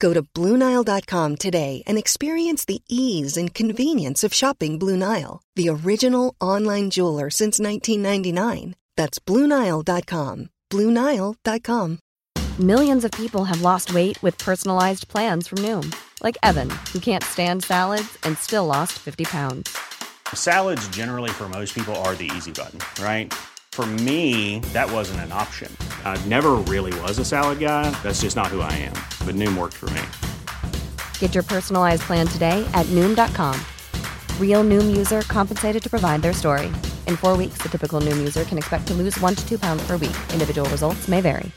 Go to BlueNile.com today and experience the ease and convenience of shopping Blue Nile, the original online jeweler since 1999. That's BlueNile.com. BlueNile.com. Millions of people have lost weight with personalized plans from Noom, like Evan, who can't stand salads and still lost 50 pounds. Salads, generally, for most people, are the easy button, right? For me, that wasn't an option. I never really was a salad guy. That's just not who I am. But Noom worked for me. Get your personalized plan today at Noom.com. Real Noom user compensated to provide their story. In four weeks, the typical Noom user can expect to lose one to two pounds per week. Individual results may vary.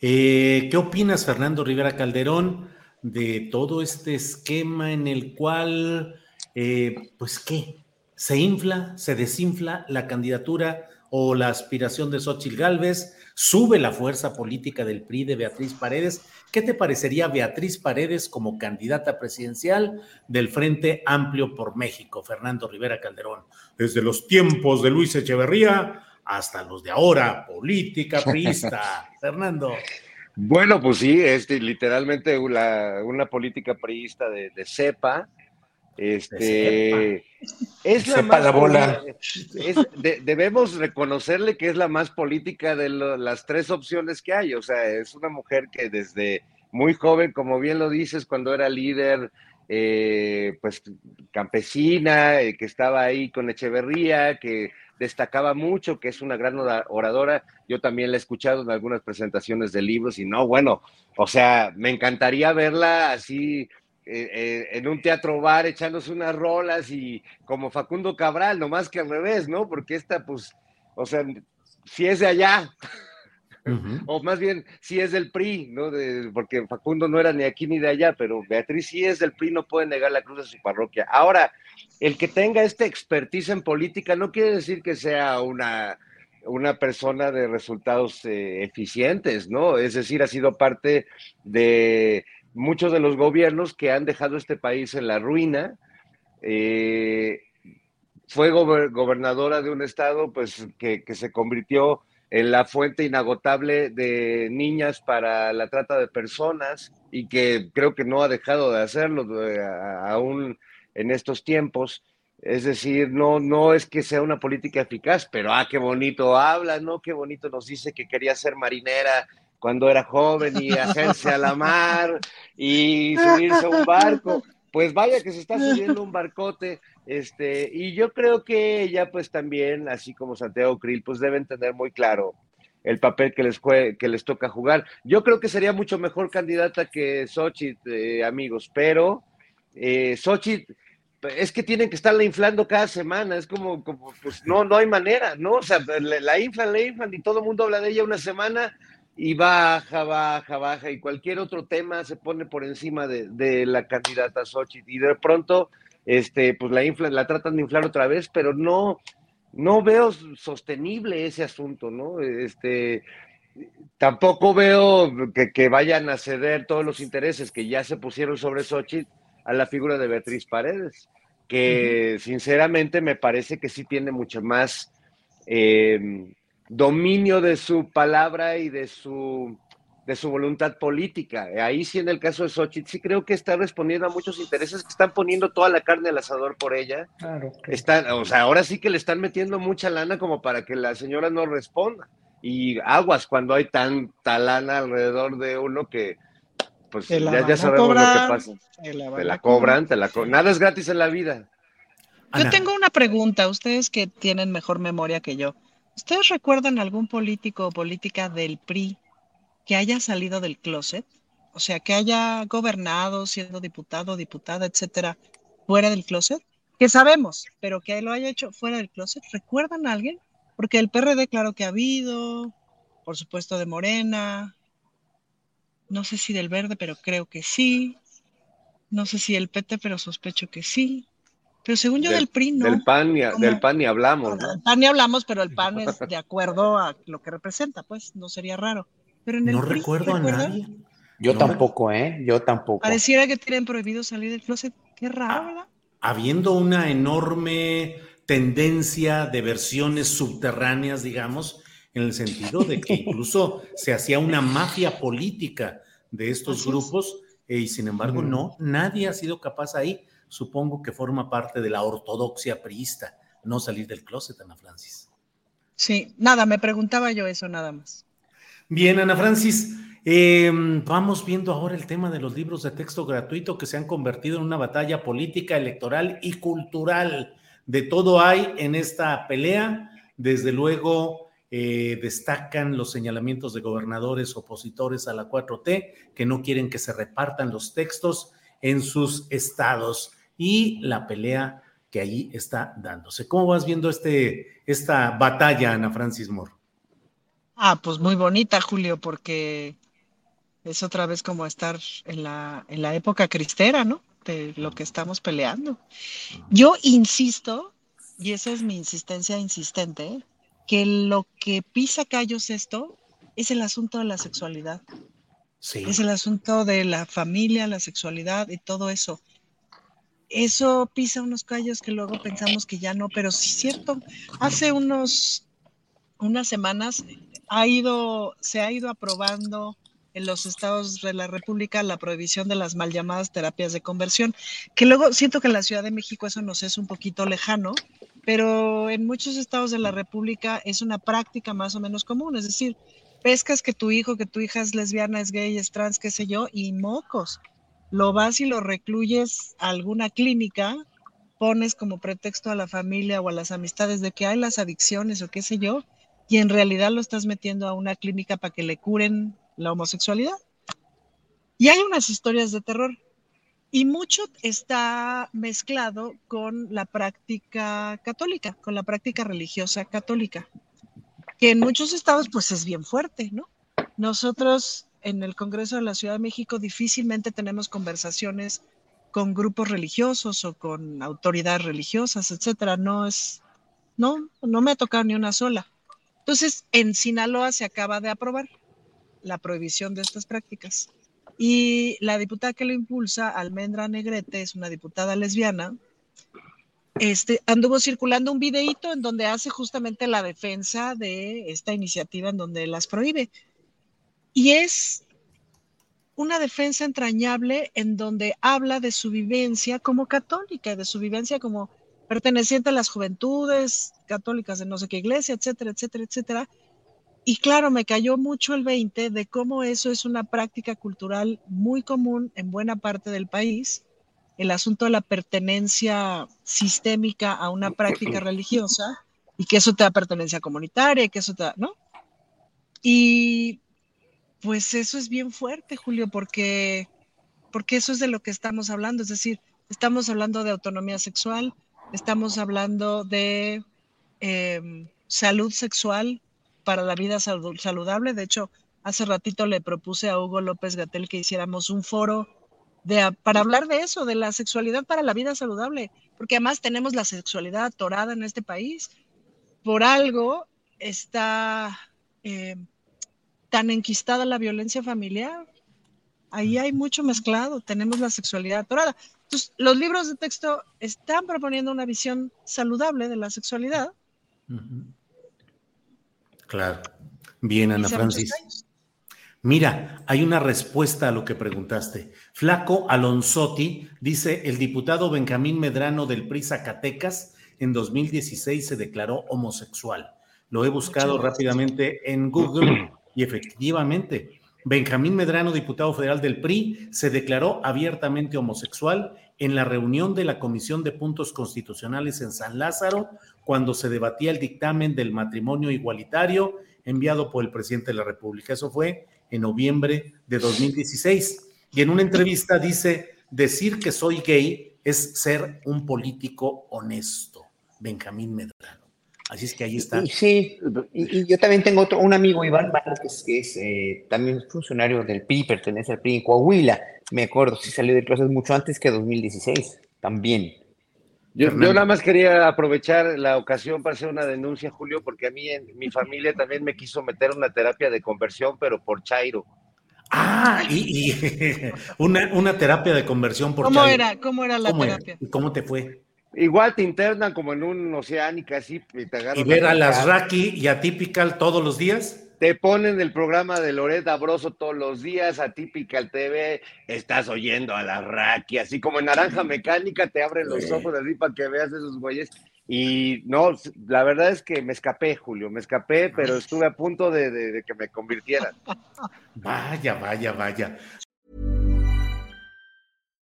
Eh, ¿Qué opinas, Fernando Rivera Calderón, de todo este esquema en el cual, eh, pues, ¿qué? Se infla, se desinfla la candidatura o la aspiración de Xochitl Gálvez, sube la fuerza política del PRI de Beatriz Paredes. ¿Qué te parecería Beatriz Paredes como candidata presidencial del Frente Amplio por México, Fernando Rivera Calderón? Desde los tiempos de Luis Echeverría hasta los de ahora, política priista. Fernando. Bueno, pues sí, es literalmente una, una política priista de, de cepa, este, es la, más, bola. debemos reconocerle que es la más política de las tres opciones que hay. O sea, es una mujer que desde muy joven, como bien lo dices, cuando era líder, eh, pues campesina, eh, que estaba ahí con Echeverría, que destacaba mucho, que es una gran oradora. Yo también la he escuchado en algunas presentaciones de libros y no, bueno, o sea, me encantaría verla así eh, eh, en un teatro bar echándose unas rolas y como Facundo Cabral, nomás que al revés, ¿no? Porque esta, pues, o sea, si es de allá, o más bien, si es del PRI, ¿no? porque Facundo no era ni aquí ni de allá, pero Beatriz sí es del PRI, no puede negar la cruz de su parroquia. Ahora, el que tenga esta expertise en política no quiere decir que sea una, una persona de resultados eh, eficientes, ¿no? Es decir, ha sido parte de muchos de los gobiernos que han dejado este país en la ruina. Eh, fue gobernadora de un estado pues, que, se convirtió en la fuente inagotable de niñas para la trata de personas y que creo que no ha dejado de hacerlo eh, aún en estos tiempos. Es decir, no, no es que sea una política eficaz, pero ah, qué bonito habla, ¿no? Qué bonito nos dice que quería ser marinera cuando era joven y hacerse a la mar y subirse a un barco. Pues vaya que se está subiendo un barcote, este, y yo creo que ella, pues también, así como Santiago Krill, pues deben tener muy claro el papel que les, que les toca jugar. Yo creo que sería mucho mejor candidata que Xochitl, eh, amigos, pero eh, Xochitl es que tienen que estarla inflando cada semana, es como, como pues no, no hay manera, ¿no? O sea, la inflan, la inflan y todo el mundo habla de ella una semana y baja, baja, baja, y cualquier otro tema se pone por encima de, la candidata Xochitl, y de pronto, este, pues la infla, la tratan de inflar otra vez, pero no, no veo sostenible ese asunto, ¿no? Este, tampoco veo que, vayan a ceder todos los intereses que ya se pusieron sobre Xochitl a la figura de Beatriz Paredes, que sinceramente me parece que sí tiene mucho más eh, dominio de su palabra y de su, de su voluntad política. Ahí sí, en el caso de Xochitl, sí creo que está respondiendo a muchos intereses que están poniendo toda la carne al asador por ella. Claro. Están, o sea, ahora sí que le están metiendo mucha lana como para que la señora no responda. Y aguas cuando hay tanta lana alrededor de uno que, pues ya, sabemos lo que pasa. Te la, cobran, te la cobran. Nada es gratis en la vida. Yo tengo una pregunta, ustedes que tienen mejor memoria que yo. ¿Ustedes recuerdan algún político o política del PRI que haya salido del closet? O sea, que haya gobernado, siendo diputado, diputada, etcétera, fuera del closet? Que sabemos, pero que lo haya hecho fuera del closet. ¿Recuerdan a alguien? Porque el PRD, claro que ha habido, por supuesto, de Morena. no sé si del verde, pero creo que sí, no sé si el PT, pero sospecho que sí. Pero según yo del, PRI no. Del PAN, del PAN ni hablamos, ¿no? Del PAN ni hablamos, pero el PAN es de acuerdo a lo que representa, pues no sería raro. Pero en el no recuerdo a nadie. Yo tampoco, ¿eh? Yo tampoco. Pareciera que tienen prohibido salir del closet. Qué raro, ah, ¿verdad? Habiendo una enorme tendencia de versiones subterráneas, digamos, en el sentido de que incluso se hacía una mafia política de estos grupos eh, y sin embargo no, nadie ha sido capaz ahí. Supongo que forma parte de la ortodoxia priista, no salir del closet, Ana Francis. Sí, nada, me preguntaba yo eso nada más. Bien, Ana Francis, em, vamos viendo ahora el tema de los libros de texto gratuito que se han convertido en una batalla política, electoral y cultural. De todo hay en esta pelea. Desde luego, eh, destacan los señalamientos de gobernadores opositores a la 4T que no quieren que se repartan los textos en sus estados y la pelea que allí está dándose. ¿Cómo vas viendo este, esta batalla, Ana Francis Moore? Ah, pues muy bonita, Julio, porque es otra vez como estar en la, en la época cristera, ¿no? De lo que estamos peleando. Yo insisto, y esa es mi insistencia insistente, que lo que pisa callos esto es el asunto de la sexualidad. Sí. Es el asunto de la familia, la sexualidad y todo eso. Eso pisa unos callos que luego pensamos que ya no, pero sí es cierto. Hace unos unas semanas ha ido, se ha ido aprobando en los estados de la República la prohibición de las mal llamadas terapias de conversión, que luego siento que en la Ciudad de México eso nos es un poquito lejano, pero en muchos estados de la República es una práctica más o menos común, es decir, pescas que tu hijo, que tu hija es lesbiana, es gay, es trans, qué sé yo, y mocos. Lo vas y lo recluyes a alguna clínica, pones como pretexto a la familia o a las amistades de que hay las adicciones o qué sé yo, y en realidad lo estás metiendo a una clínica para que le curen la homosexualidad. Y hay unas historias de terror. Y mucho está mezclado con la práctica católica, con la práctica religiosa católica, que en muchos estados pues es bien fuerte, ¿no? Nosotros en el Congreso de la Ciudad de México difícilmente tenemos conversaciones con grupos religiosos o con autoridades religiosas, etcétera. No es, no, no me ha tocado ni una sola. Entonces, en Sinaloa se acaba de aprobar la prohibición de estas prácticas. Y la diputada que lo impulsa, Almendra Negrete, es una diputada lesbiana, este, anduvo circulando un videíto en donde hace justamente la defensa de esta iniciativa en donde las prohíbe. Y es una defensa entrañable en donde habla de su vivencia como católica, de su vivencia como perteneciente a las juventudes católicas de no sé qué iglesia, etcétera, etcétera, etcétera, y claro, me cayó mucho el 20 de cómo eso es una práctica cultural muy común en buena parte del país, el asunto de la pertenencia sistémica a una práctica religiosa y que eso te da pertenencia comunitaria, que eso te da, ¿no? Y pues eso es bien fuerte, Julio, porque, porque eso es de lo que estamos hablando, es decir, estamos hablando de autonomía sexual, estamos hablando de em, salud sexual, para la vida saludable. De hecho, hace ratito le propuse a Hugo López Gatel que hiciéramos un foro para hablar de eso, de la sexualidad para la vida saludable, porque además tenemos la sexualidad atorada en este país. Por algo está eh, tan enquistada la violencia familiar. Ahí hay mucho mezclado, tenemos la sexualidad atorada. Entonces, los libros de texto están proponiendo una visión saludable de la sexualidad. Claro. Bien, Ana Francis. Mira, hay una respuesta a lo que preguntaste. Flaco Alonsotti dice, el diputado Benjamín Medrano del PRI Zacatecas en 2016 se declaró homosexual. Lo he buscado rápidamente en Google y efectivamente, Benjamín Medrano, diputado federal del PRI, se declaró abiertamente homosexual en la reunión de la Comisión de Puntos Constitucionales en San Lázaro, cuando se debatía el dictamen del matrimonio igualitario enviado por el presidente de la República. Eso fue en noviembre de 2016. Y en una entrevista dice, decir que soy gay es ser un político honesto, Benjamín Medrano. Así es que ahí está. sí, y, yo también tengo otro, un amigo, Iván que es, eh, también funcionario del PRI, pertenece al PRI en Coahuila. Me acuerdo, sí salió de clases mucho antes que 2016, también. Yo, nada más quería aprovechar la ocasión para hacer una denuncia, Julio, porque a mí en mi familia también me quiso meter una terapia de conversión, pero por Chairo. Ah, y, una, una, terapia de conversión por ¿Cómo era? ¿Cómo era la terapia? ¿Y cómo te fue? Igual te internan como en un oceánica así y te agarran. ¿Y ver a las Raki y a Typical todos los días? Te ponen el programa de Loret Abroso todos los días, a Typical TV, estás oyendo a la Raki, así como en Naranja Mecánica te abren los ojos así para que veas esos güeyes. Y no, la verdad es que me escapé, Julio, me escapé, pero estuve a punto de, de que me convirtieran. Vaya, vaya, vaya.